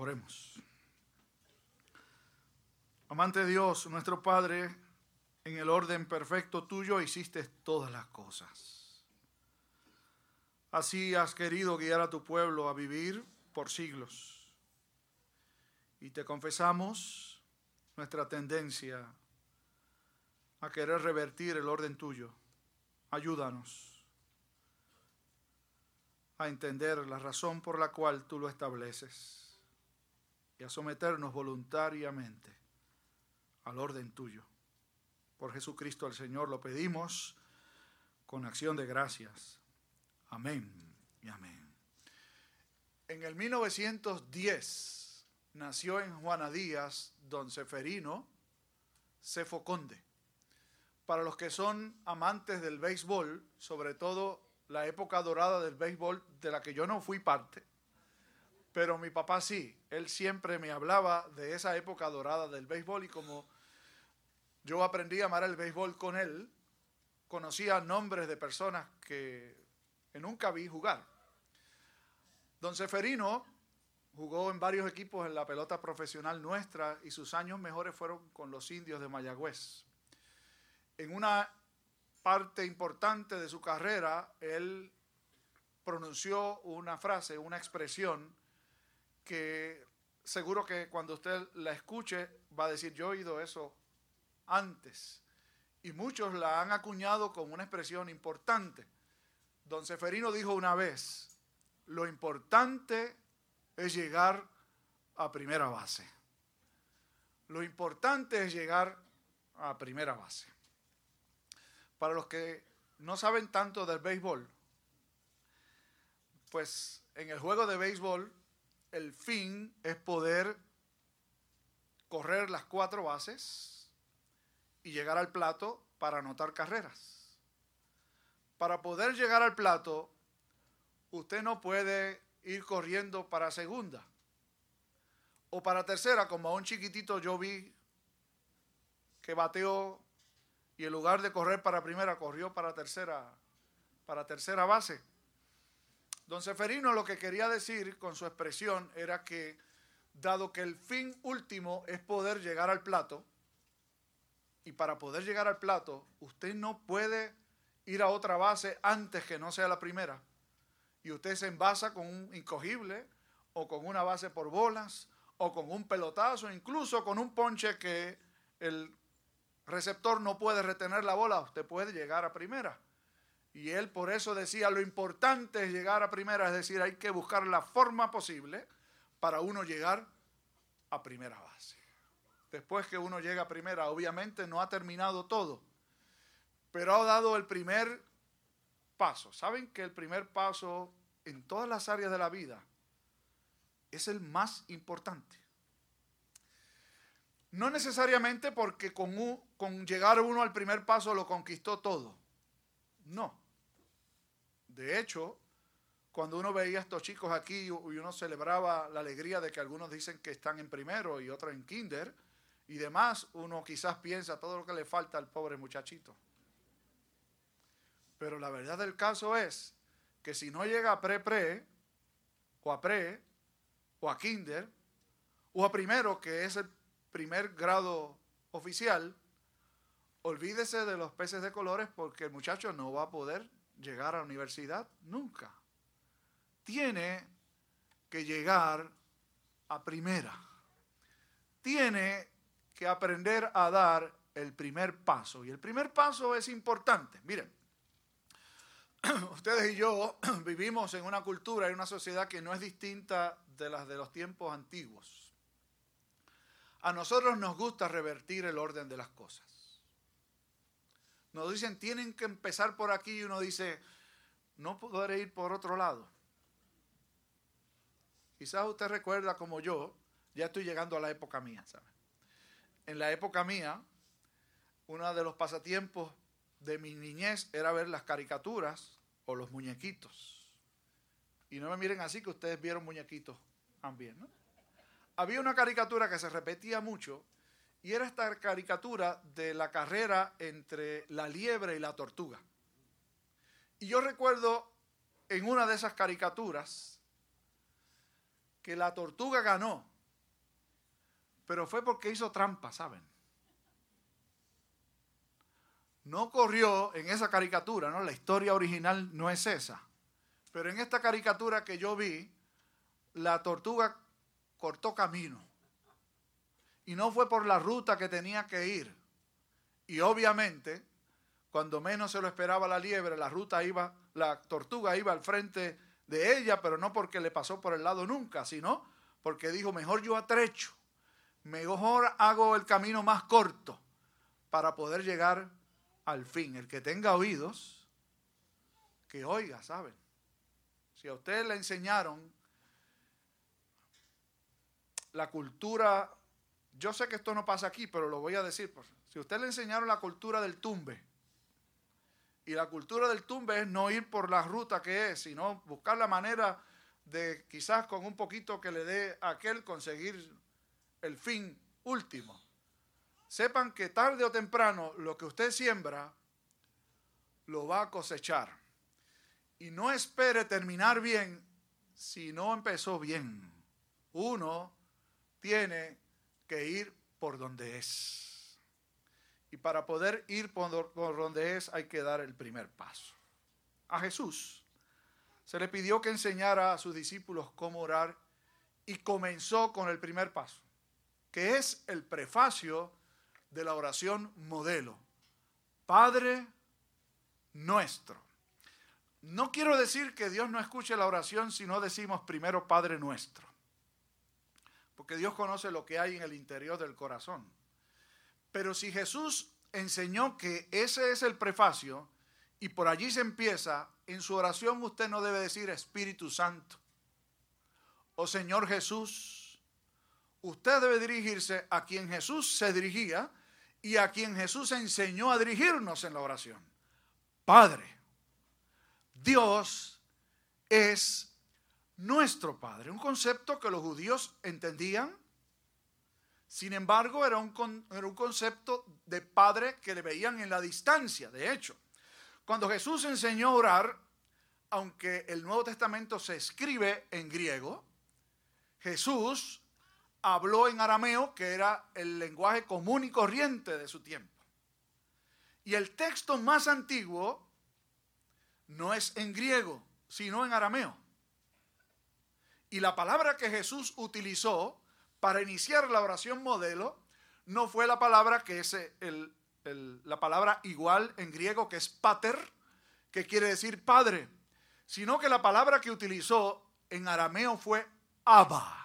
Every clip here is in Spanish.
Oremos. Amante Dios, nuestro Padre, en el orden perfecto tuyo hiciste todas las cosas. Así has querido guiar a tu pueblo a vivir por siglos. Y te confesamos nuestra tendencia a querer revertir el orden tuyo. Ayúdanos a entender la razón por la cual tú lo estableces y a someternos voluntariamente al orden tuyo. Por Jesucristo el Señor lo pedimos con acción de gracias. Amén y amén. En el 1910 nació en Juana Díaz don Seferino Cefo Conde. Para los que son amantes del béisbol, sobre todo la época dorada del béisbol, de la que yo no fui parte, pero mi papá sí, él siempre me hablaba de esa época dorada del béisbol y como yo aprendí a amar el béisbol con él, conocía nombres de personas que, nunca vi jugar. Don Seferino jugó en varios equipos en la pelota profesional nuestra y sus años mejores fueron con los indios de Mayagüez. En una parte importante de su carrera, él pronunció una frase, una expresión que seguro que cuando usted la escuche va a decir, yo he oído eso antes. Y muchos la han acuñado con una expresión importante. Don Seferino dijo una vez, lo importante es llegar a primera base. Lo importante es llegar a primera base. Para los que no saben tanto del béisbol, pues en el juego de béisbol el fin es poder correr las cuatro bases y llegar al plato para anotar carreras. Para poder llegar al plato, usted no puede ir corriendo para segunda o para tercera, como a un chiquitito yo vi que bateó y en lugar de correr para primera, corrió para tercera, para tercera base. Don Seferino lo que quería decir con su expresión era que, dado que el fin último es poder llegar al plato, y para poder llegar al plato, usted no puede ir a otra base antes que no sea la primera. Y usted se envasa con un incogible o con una base por bolas o con un pelotazo, incluso con un ponche que el receptor no puede retener la bola, usted puede llegar a primera. Y él por eso decía, lo importante es llegar a primera, es decir, hay que buscar la forma posible para uno llegar a primera base después que uno llega a primera, obviamente no ha terminado todo, pero ha dado el primer paso. ¿Saben que el primer paso en todas las áreas de la vida es el más importante? No necesariamente porque con, llegar uno al primer paso lo conquistó todo. No. De hecho, cuando uno veía a estos chicos aquí y uno celebraba la alegría de que algunos dicen que están en primero y otros en kinder, y demás, uno quizás piensa todo lo que le falta al pobre muchachito. Pero la verdad del caso es que si no llega a pre-pre, o a pre, o a kinder, o a primero, que es el primer grado oficial, olvídese de los peces de colores porque el muchacho no va a poder llegar a la universidad nunca. Tiene que llegar a primera. Tiene que aprender a dar el primer paso. Y el primer paso es importante. Miren, ustedes y yo vivimos en una cultura, en una sociedad que no es distinta de las de los tiempos antiguos. A nosotros nos gusta revertir el orden de las cosas. Nos dicen, tienen que empezar por aquí y uno dice, no podré ir por otro lado. Quizás usted recuerda como yo, ya estoy llegando a la época mía, ¿sabe? en la época mía, uno de los pasatiempos de mi niñez era ver las caricaturas o los muñequitos. Y no me miren así que ustedes vieron muñequitos también, ¿no? Había una caricatura que se repetía mucho y era esta caricatura de la carrera entre la liebre y la tortuga. Y yo recuerdo en una de esas caricaturas que la tortuga ganó pero fue porque hizo trampa, ¿saben? No corrió en esa caricatura, ¿no? La historia original no es esa. Pero en esta caricatura que yo vi, la tortuga cortó camino. Y no fue por la ruta que tenía que ir. Y obviamente, cuando menos se lo esperaba la liebre, la ruta iba, la tortuga iba al frente de ella, pero no porque le pasó por el lado nunca, sino porque dijo, mejor yo atrecho, mejor hago el camino más corto para poder llegar al fin. El que tenga oídos, que oiga, ¿saben? Si a usted le enseñaron la cultura, yo sé que esto no pasa aquí, pero lo voy a decir. Si a usted le enseñaron la cultura del tumbe, y la cultura del tumbe es no ir por la ruta que es, sino buscar la manera de quizás con un poquito que le dé a aquel conseguir el fin último. Sepan que tarde o temprano lo que usted siembra lo va a cosechar. Y no espere terminar bien si no empezó bien. Uno tiene que ir por donde es. Y para poder ir por, donde es hay que dar el primer paso. A Jesús se le pidió que enseñara a sus discípulos cómo orar y comenzó con el primer paso, que es el prefacio de la oración modelo. Padre nuestro. No quiero decir que Dios no escuche la oración si no decimos primero Padre nuestro, porque Dios conoce lo que hay en el interior del corazón. Pero si Jesús enseñó que ese es el prefacio y por allí se empieza, en su oración usted no debe decir Espíritu Santo o Señor Jesús. Usted debe dirigirse a quien Jesús se dirigía y a quien Jesús enseñó a dirigirnos en la oración. Padre. Dios es nuestro Padre. Un concepto que los judíos entendían. Sin embargo, era un, era un concepto de Padre que le veían en la distancia. De hecho, cuando Jesús enseñó a orar, aunque el Nuevo Testamento se escribe en griego, Jesús habló en arameo, que era el lenguaje común y corriente de su tiempo. Y el texto más antiguo no es en griego, sino en arameo. Y la palabra que Jesús utilizó para iniciar la oración modelo no fue la palabra que es el, la palabra igual en griego que es pater, que quiere decir padre, sino que la palabra que utilizó en arameo fue Abba.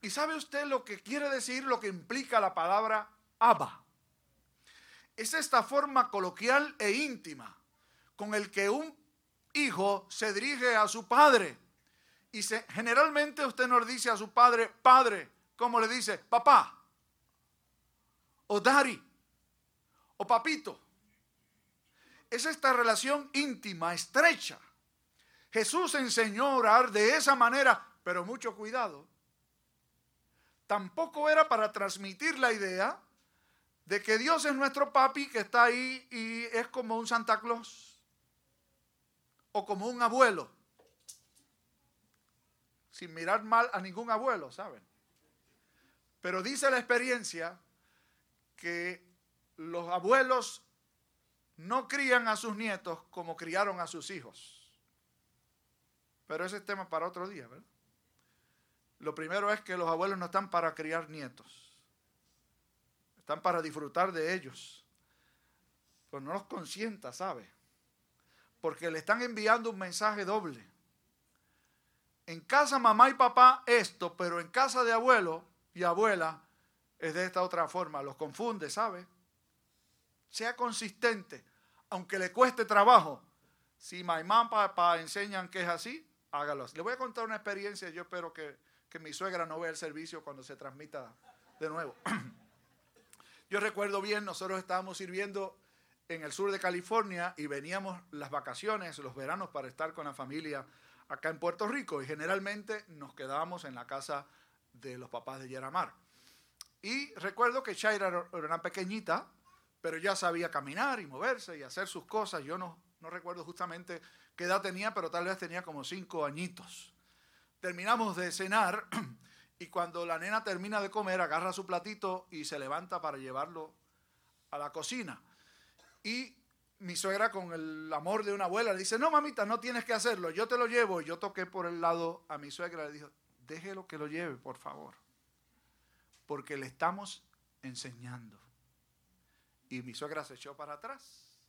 ¿Y sabe usted lo que quiere decir, lo que implica la palabra Abba? Es esta forma coloquial e íntima con el que un hijo se dirige a su padre. Y se, generalmente usted no le dice a su padre, padre, como le dice, papá o Dari, o Papito. Es esta relación íntima, estrecha. Jesús enseñó a orar de esa manera, pero mucho cuidado. Tampoco era para transmitir la idea de que Dios es nuestro papi que está ahí y es como un Santa Claus o como un abuelo, sin mirar mal a ningún abuelo, ¿saben? Pero dice la experiencia que los abuelos no crían a sus nietos como criaron a sus hijos. Pero ese es tema para otro día, ¿verdad? Lo primero es que los abuelos no están para criar nietos. Están para disfrutar de ellos. Pues no los consienta, ¿sabe? Porque le están enviando un mensaje doble. En casa mamá y papá esto, pero en casa de abuelo y abuela es de esta otra forma, los confunde, ¿sabe? Sea consistente, aunque le cueste trabajo. Si mamá y papá enseñan que es así, hágalo. Le voy a contar una experiencia, yo espero que, que mi suegra no vea el servicio cuando se transmita de nuevo. Yo recuerdo bien, nosotros estábamos sirviendo en el sur de California y veníamos las vacaciones, los veranos para estar con la familia acá en Puerto Rico y generalmente nos quedábamos en la casa de los papás de Yeramar. Y recuerdo que Shaira era una pequeñita, pero ya sabía caminar y moverse y hacer sus cosas. Yo no, no recuerdo justamente qué edad tenía, pero tal vez tenía como cinco añitos. Terminamos de cenar Y cuando la nena termina de comer, agarra su platito y se levanta para llevarlo a la cocina. Y mi suegra, con el amor de una abuela, le dice, no, mamita, no tienes que hacerlo, yo te lo llevo. Y yo toqué por el lado a mi suegra le dije, déjelo que lo lleve, por favor. Porque le estamos enseñando. Y mi suegra se echó para atrás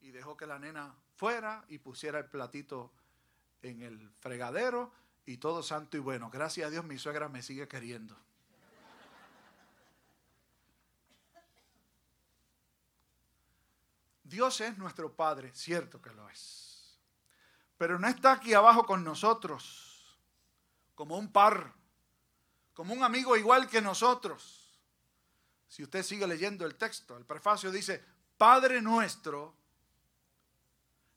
y dejó que la nena fuera y pusiera el platito en el fregadero y todo santo y bueno. Gracias a Dios mi suegra me sigue queriendo. Dios es nuestro Padre, cierto que lo es. Pero no está aquí abajo con nosotros como un par, como un amigo igual que nosotros. Si usted sigue leyendo el texto, el prefacio dice, Padre nuestro,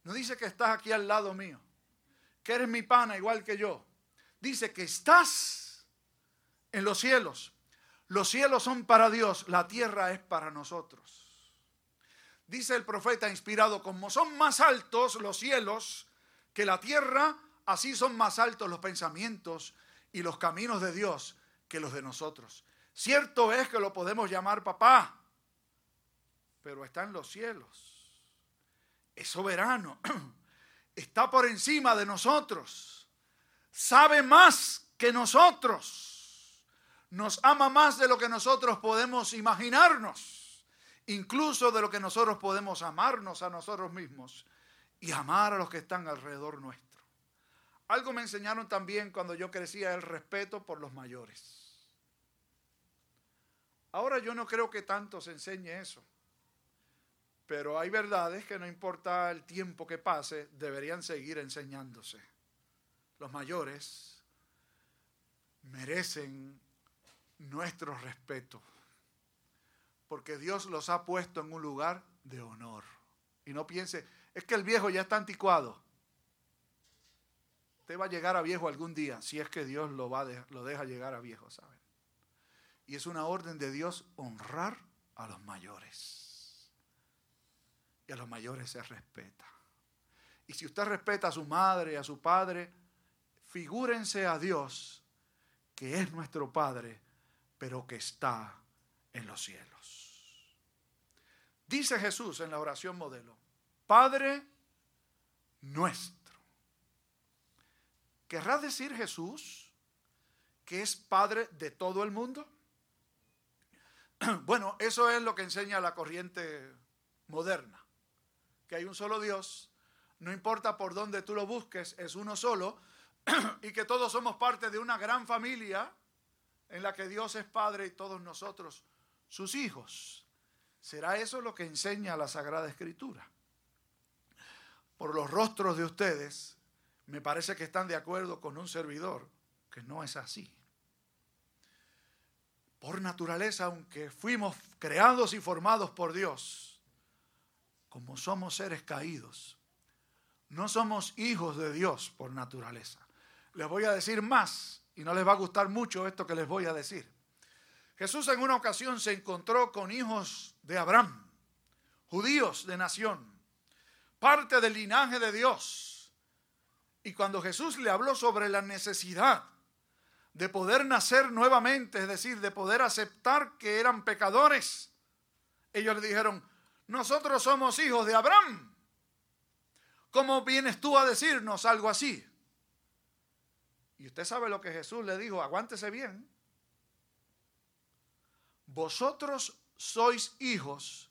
no dice que estás aquí al lado mío, que eres mi pana igual que yo. Dice que estás en los cielos. Los cielos son para Dios, la tierra es para nosotros. Dice el profeta inspirado, como son más altos los cielos que la tierra, así son más altos los pensamientos y los caminos de Dios que los de nosotros. Cierto es que lo podemos llamar papá, pero está en los cielos. Es soberano, está por encima de nosotros, sabe más que nosotros, nos ama más de lo que nosotros podemos imaginarnos incluso de lo que nosotros podemos amarnos a nosotros mismos y amar a los que están alrededor nuestro. Algo me enseñaron también cuando yo crecía el respeto por los mayores. Ahora yo no creo que tanto se enseñe eso, pero hay verdades que no importa el tiempo que pase, deberían seguir enseñándose. Los mayores merecen nuestro respeto porque Dios los ha puesto en un lugar de honor. Y no piense, es que el viejo ya está anticuado. Usted va a llegar a viejo algún día, si es que Dios lo, va lo deja llegar a viejo, ¿saben? Y es una orden de Dios honrar a los mayores. Y a los mayores se respeta. Y si usted respeta a su madre, a su padre, figúrense a Dios, que es nuestro Padre, pero que está en los cielos. Dice Jesús en la oración modelo, Padre nuestro. ¿Querrá decir Jesús que es Padre de todo el mundo? Bueno, eso es lo que enseña la corriente moderna, que hay un solo Dios, no importa por dónde tú lo busques, es uno solo, y que todos somos parte de una gran familia en la que Dios es Padre y todos nosotros sus hijos. ¿Será eso lo que enseña la Sagrada Escritura? Por los rostros de ustedes, me parece que están de acuerdo con un servidor, que no es así. Por naturaleza, aunque fuimos creados y formados por Dios, como somos seres caídos, no somos hijos de Dios por naturaleza. Les voy a decir más, y no les va a gustar mucho esto que les voy a decir. Jesús en una ocasión se encontró con hijos de Abraham, judíos de nación, parte del linaje de Dios. Y cuando Jesús le habló sobre la necesidad de poder nacer nuevamente, es decir, de poder aceptar que eran pecadores, ellos le dijeron, nosotros somos hijos de Abraham. ¿Cómo vienes tú a decirnos algo así? Y usted sabe lo que Jesús le dijo, aguántese bien vosotros sois hijos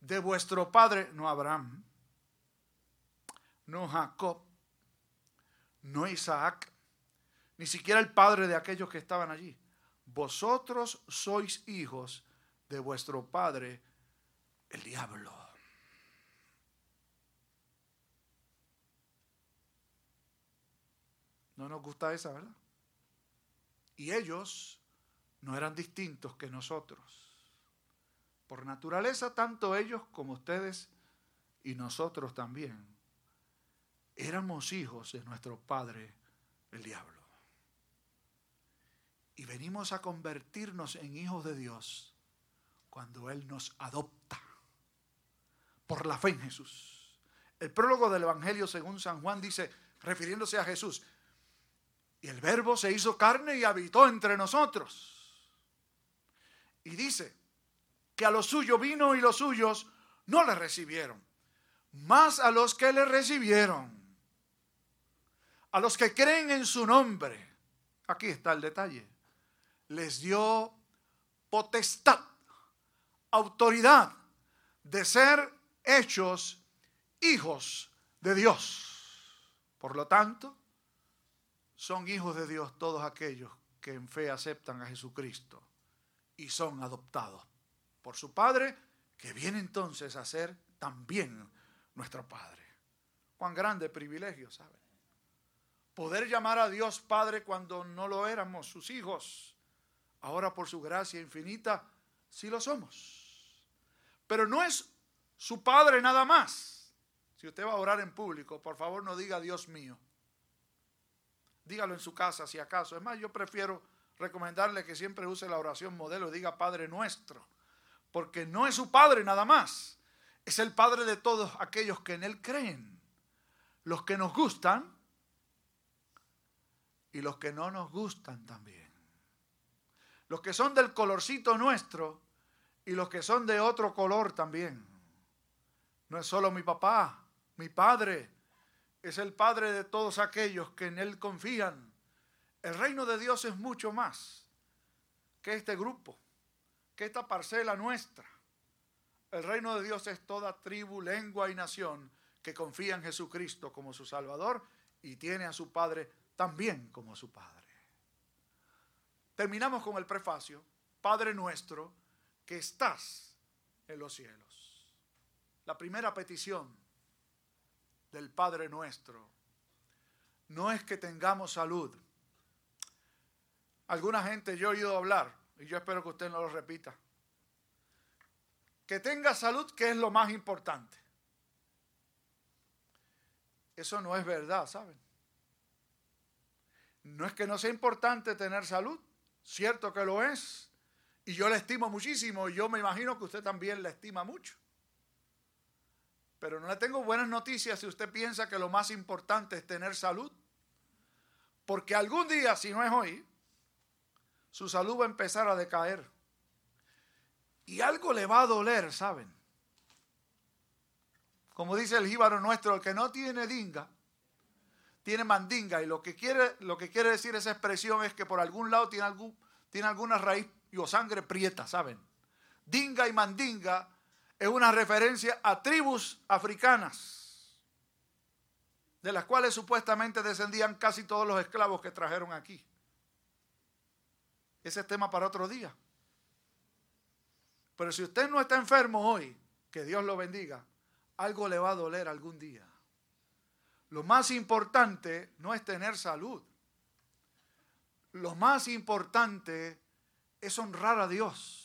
de vuestro padre, no Abraham, no Jacob, no Isaac, ni siquiera el padre de aquellos que estaban allí. Vosotros sois hijos de vuestro padre, el diablo. No nos gusta esa, ¿verdad? Y ellos no eran distintos que nosotros. Por naturaleza, tanto ellos como ustedes y nosotros también éramos hijos de nuestro Padre, el diablo. Y venimos a convertirnos en hijos de Dios cuando Él nos adopta por la fe en Jesús. El prólogo del Evangelio según San Juan dice, refiriéndose a Jesús, Y el verbo se hizo carne y habitó entre nosotros. Y dice que a los suyos vino y los suyos no le recibieron. Más a los que le recibieron. A los que creen en su nombre. Aquí está el detalle. Les dio potestad, autoridad de ser hechos hijos de Dios. Por lo tanto, son hijos de Dios todos aquellos que en fe aceptan a Jesucristo y son adoptados por su Padre, que viene entonces a ser también nuestro Padre. Cuán grande privilegio, ¿saben? Poder llamar a Dios Padre cuando no lo éramos sus hijos. Ahora por su gracia infinita, sí lo somos. Pero no es su Padre nada más. Si usted va a orar en público, por favor no diga Dios mío. Dígalo en su casa si acaso. Es más, yo prefiero recomendarle que siempre use la oración modelo y diga Padre nuestro. Porque no es su Padre nada más. Es el Padre de todos aquellos que en Él creen. Los que nos gustan y los que no nos gustan también. Los que son del colorcito nuestro y los que son de otro color también. No es solo mi papá, mi padre, es el Padre de todos aquellos que en Él confían. El reino de Dios es mucho más que este grupo, que esta parcela nuestra. El reino de Dios es toda tribu, lengua y nación que confía en Jesucristo como su Salvador y tiene a su Padre también como su Padre. Terminamos con el prefacio, Padre nuestro, que estás en los cielos. La primera petición del Padre nuestro no es que tengamos salud. Alguna gente yo he oído hablar, y yo espero que usted no lo repita, que tenga salud, que es lo más importante. Eso no es verdad, ¿saben? No es que no sea importante tener salud, cierto que lo es, y yo le estimo muchísimo, y yo me imagino que usted también le estima mucho. Pero no le tengo buenas noticias si usted piensa que lo más importante es tener salud. Porque algún día, si no es hoy, su salud va a empezar a decaer. Y algo le va a doler, ¿saben? Como dice el jíbaro nuestro, el que no tiene dinga, tiene mandinga. Y lo que quiere, lo que quiere decir esa expresión es que por algún lado tiene, algún, tiene alguna raíz o sangre prieta, ¿saben? Dinga y mandinga es una referencia a tribus africanas, de las cuales supuestamente descendían casi todos los esclavos que trajeron aquí. Ese es tema para otro día. Pero si usted no está enfermo hoy, que Dios lo bendiga, algo le va a doler algún día. Lo más importante no es tener salud. Lo más importante es honrar a Dios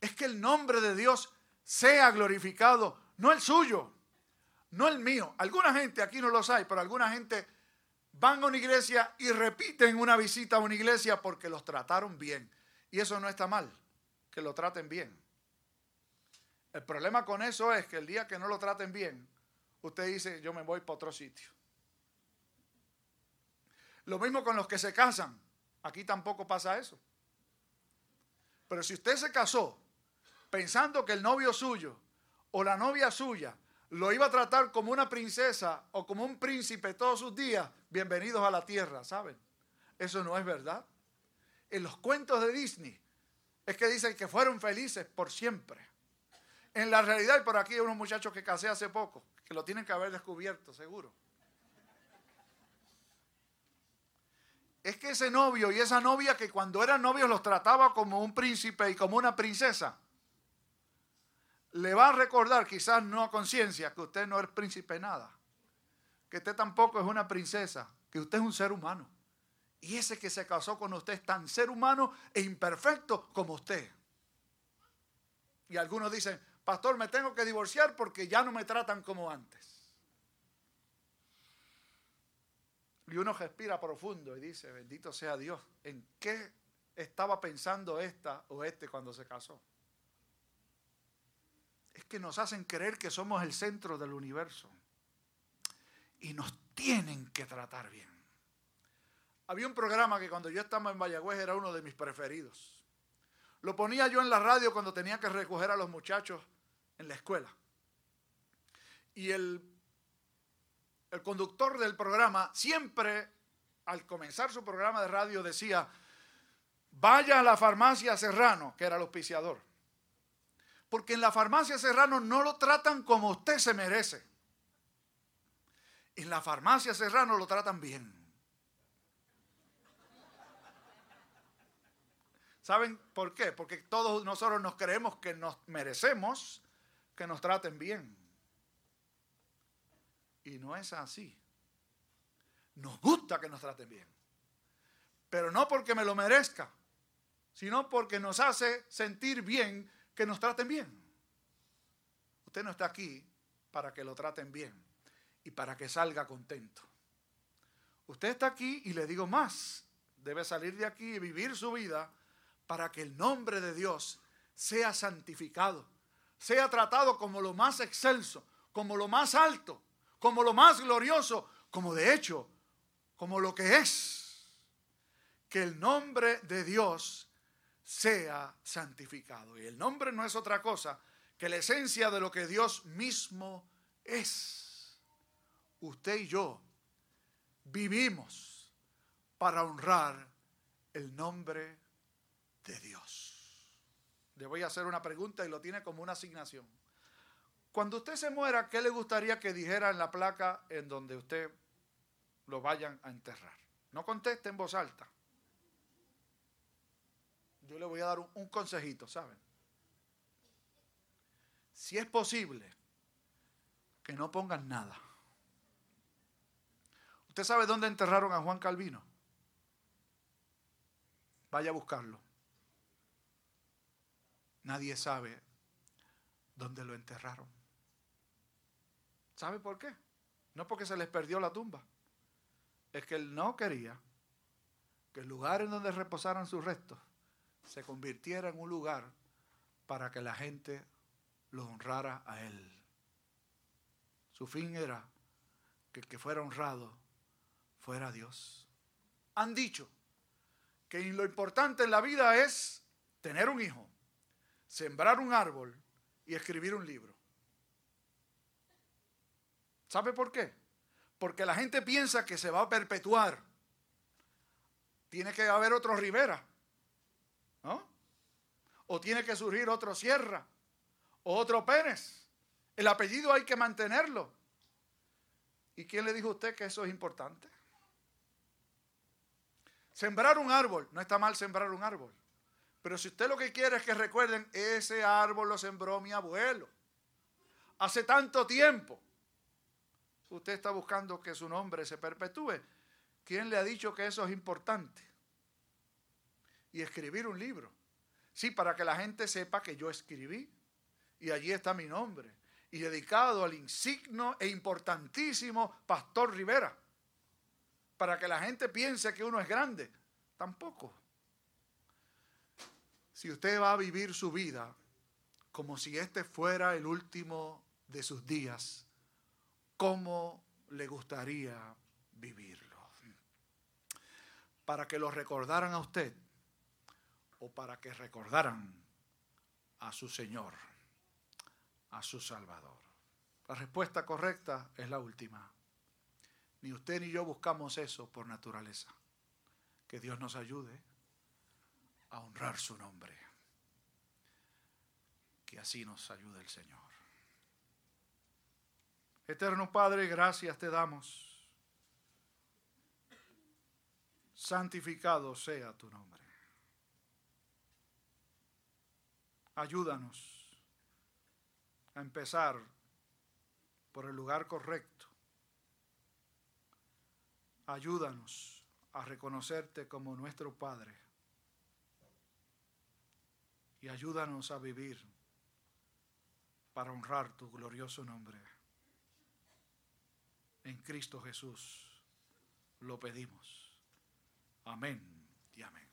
es que el nombre de Dios sea glorificado, no el suyo, no el mío. Alguna gente, aquí no lo sabe, pero alguna gente van a una iglesia y repiten una visita a una iglesia porque los trataron bien. Y eso no está mal, que lo traten bien. El problema con eso es que el día que no lo traten bien, usted dice, yo me voy para otro sitio. Lo mismo con los que se casan. Aquí tampoco pasa eso. Pero si usted se casó pensando que el novio suyo o la novia suya lo iba a tratar como una princesa o como un príncipe todos sus días, bienvenidos a la tierra, ¿saben? Eso no es verdad. En los cuentos de Disney es que dicen que fueron felices por siempre. En la realidad, y por aquí hay unos muchachos que casé hace poco, que lo tienen que haber descubierto, seguro. Es que ese novio y esa novia que cuando eran novios los trataba como un príncipe y como una princesa, le va a recordar, quizás no a conciencia, que usted no es príncipe nada, que usted tampoco es una princesa, que usted es un ser humano. Y ese que se casó con usted es tan ser humano e imperfecto como usted. Y algunos dicen, pastor, me tengo que divorciar porque ya no me tratan como antes. Y uno respira profundo y dice, bendito sea Dios, ¿en qué estaba pensando esta o este cuando se casó? Es que nos hacen creer que somos el centro del universo. Y nos tienen que tratar bien. Había un programa que cuando yo estaba en Mayagüez era uno de mis preferidos. Lo ponía yo en la radio cuando tenía que recoger a los muchachos en la escuela. Y el, el conductor del programa siempre, al comenzar su programa de radio, decía, vaya a la farmacia Serrano, que era el auspiciador. Porque en la farmacia Serrano no lo tratan como usted se merece. En la farmacia Serrano lo tratan bien. ¿Saben por qué? Porque todos nosotros nos creemos que nos merecemos que nos traten bien. Y no es así. Nos gusta que nos traten bien. Pero no porque me lo merezca, sino porque nos hace sentir bien que nos traten bien. Usted no está aquí para que lo traten bien y para que salga contento. Usted está aquí y le digo más, debe salir de aquí y vivir su vida para que el nombre de Dios sea santificado, sea tratado como lo más excelso, como lo más alto, como lo más glorioso, como de hecho, como lo que es. Que el nombre de Dios sea santificado. Y el nombre no es otra cosa que la esencia de lo que Dios mismo es. Usted y yo vivimos para honrar el nombre de Dios. Le voy a hacer una pregunta y lo tiene como una asignación. Cuando usted se muera, ¿qué le gustaría que dijera en la placa en donde usted lo vayan a enterrar? No conteste en voz alta. Yo le voy a dar un, consejito, ¿saben? Si es posible, que no pongan nada. ¿Usted sabe dónde enterraron a Juan Calvino? Vaya a buscarlo. Nadie sabe dónde lo enterraron. ¿Sabe por qué? No porque se les perdió la tumba. Es que él no quería que el lugar en donde reposaran sus restos se convirtiera en un lugar para que la gente lo honrara a él. Su fin era que el que fuera honrado fuera Dios. Han dicho que lo importante en la vida es tener un hijo, sembrar un árbol y escribir un libro. ¿Sabe por qué? Porque la gente piensa que se va a perpetuar. Tiene que haber otro Rivera, ¿no? O tiene que surgir otro Sierra, o otro Pérez. El apellido hay que mantenerlo. ¿Y quién le dijo a usted que eso es importante? Sembrar un árbol, no está mal sembrar un árbol. Pero si usted lo que quiere es que recuerden, ese árbol lo sembró mi abuelo. Hace tanto tiempo. Usted está buscando que su nombre se perpetúe. ¿Quién le ha dicho que eso es importante? Y escribir un libro. Sí, para que la gente sepa que yo escribí. Y allí está mi nombre. Y dedicado al insigno e importantísimo Pastor Rivera. Para que la gente piense que uno es grande. Tampoco si usted va a vivir su vida como si este fuera el último de sus días, ¿cómo le gustaría vivirlo? Para que lo recordaran a usted o para que recordaran a su Señor, a su Salvador. La respuesta correcta es la última. Ni usted ni yo buscamos eso por naturaleza. Que Dios nos ayude a honrar su nombre. Que así nos ayude el Señor. Eterno Padre, gracias te damos. Santificado sea tu nombre. Ayúdanos a empezar por el lugar correcto. Ayúdanos a reconocerte como nuestro Padre y ayúdanos a vivir para honrar tu glorioso nombre. En Cristo Jesús lo pedimos. Amén y amén.